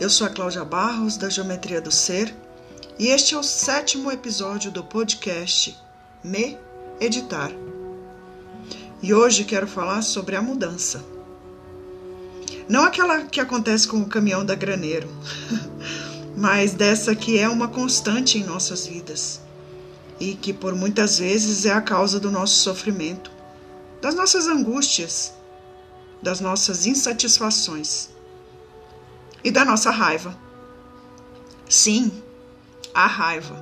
Eu sou a Cláudia Barros, da Geometria do Ser, e este é o sétimo episódio do podcast Me Editar. E hoje quero falar sobre a mudança. Não aquela que acontece com o caminhão da graneiro, mas dessa que é uma constante em nossas vidas e que por muitas vezes é a causa do nosso sofrimento, das nossas angústias, das nossas insatisfações e da nossa raiva. Sim, a raiva.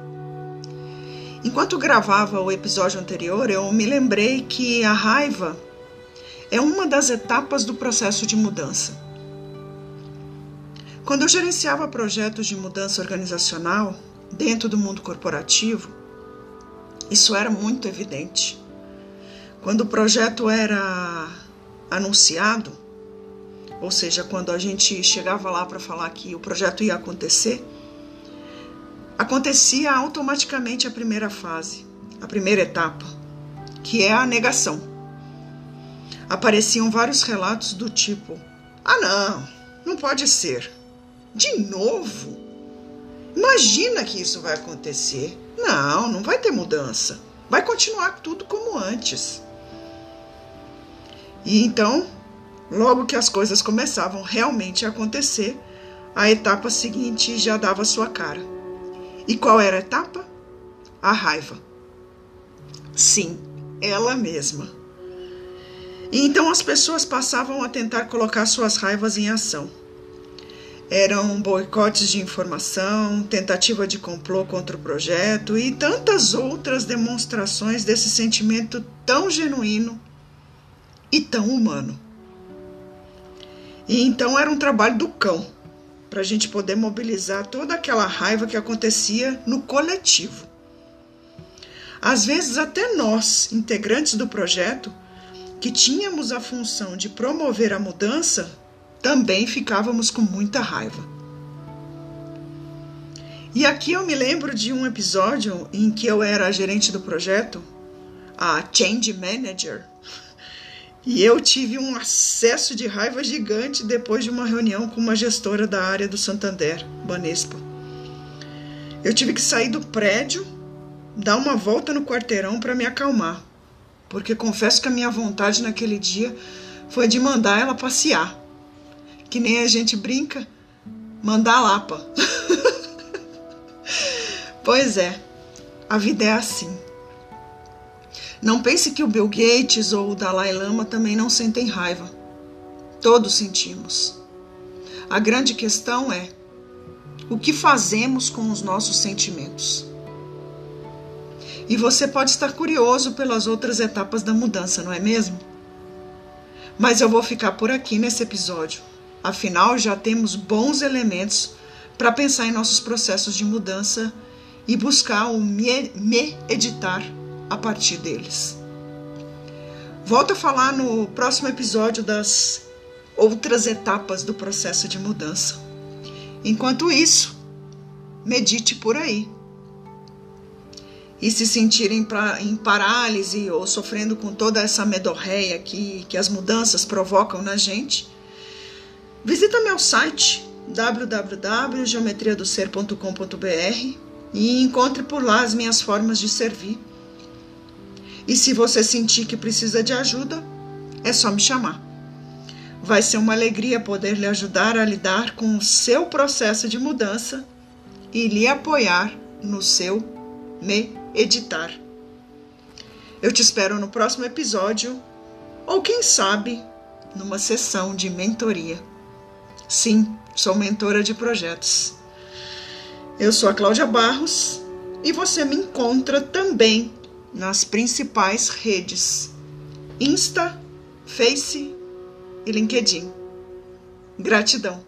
Enquanto gravava o episódio anterior, eu me lembrei que a raiva é uma das etapas do processo de mudança. Quando eu gerenciava projetos de mudança organizacional dentro do mundo corporativo, isso era muito evidente. Quando o projeto era anunciado, ou seja, quando a gente chegava lá para falar que o projeto ia acontecer, acontecia automaticamente a primeira fase, a primeira etapa, que é a negação. Apareciam vários relatos do tipo: ah, não, não pode ser. De novo? Imagina que isso vai acontecer. Não, não vai ter mudança. Vai continuar tudo como antes. E então Logo que as coisas começavam realmente a acontecer, a etapa seguinte já dava sua cara. E qual era a etapa? A raiva. Sim, ela mesma. E então as pessoas passavam a tentar colocar suas raivas em ação. Eram boicotes de informação, tentativa de complô contra o projeto e tantas outras demonstrações desse sentimento tão genuíno e tão humano. E então era um trabalho do cão, para a gente poder mobilizar toda aquela raiva que acontecia no coletivo. Às vezes, até nós, integrantes do projeto, que tínhamos a função de promover a mudança, também ficávamos com muita raiva. E aqui eu me lembro de um episódio em que eu era a gerente do projeto, a Change Manager, e eu tive um acesso de raiva gigante depois de uma reunião com uma gestora da área do Santander, Banespa. Eu tive que sair do prédio, dar uma volta no quarteirão para me acalmar, porque confesso que a minha vontade naquele dia foi de mandar ela passear. Que nem a gente brinca, mandar lapa. pois é, a vida é assim. Não pense que o Bill Gates ou o Dalai Lama também não sentem raiva. Todos sentimos. A grande questão é o que fazemos com os nossos sentimentos. E você pode estar curioso pelas outras etapas da mudança, não é mesmo? Mas eu vou ficar por aqui nesse episódio. Afinal, já temos bons elementos para pensar em nossos processos de mudança e buscar o me, me editar a partir deles. Volto a falar no próximo episódio das outras etapas do processo de mudança. Enquanto isso, medite por aí. E se sentirem em parálise ou sofrendo com toda essa medorreia que, que as mudanças provocam na gente, visita meu site www.geometriadoser.com.br e encontre por lá as minhas formas de servir e se você sentir que precisa de ajuda, é só me chamar. Vai ser uma alegria poder lhe ajudar a lidar com o seu processo de mudança e lhe apoiar no seu me editar. Eu te espero no próximo episódio ou quem sabe numa sessão de mentoria. Sim, sou mentora de projetos. Eu sou a Cláudia Barros e você me encontra também nas principais redes Insta, Face e LinkedIn. Gratidão.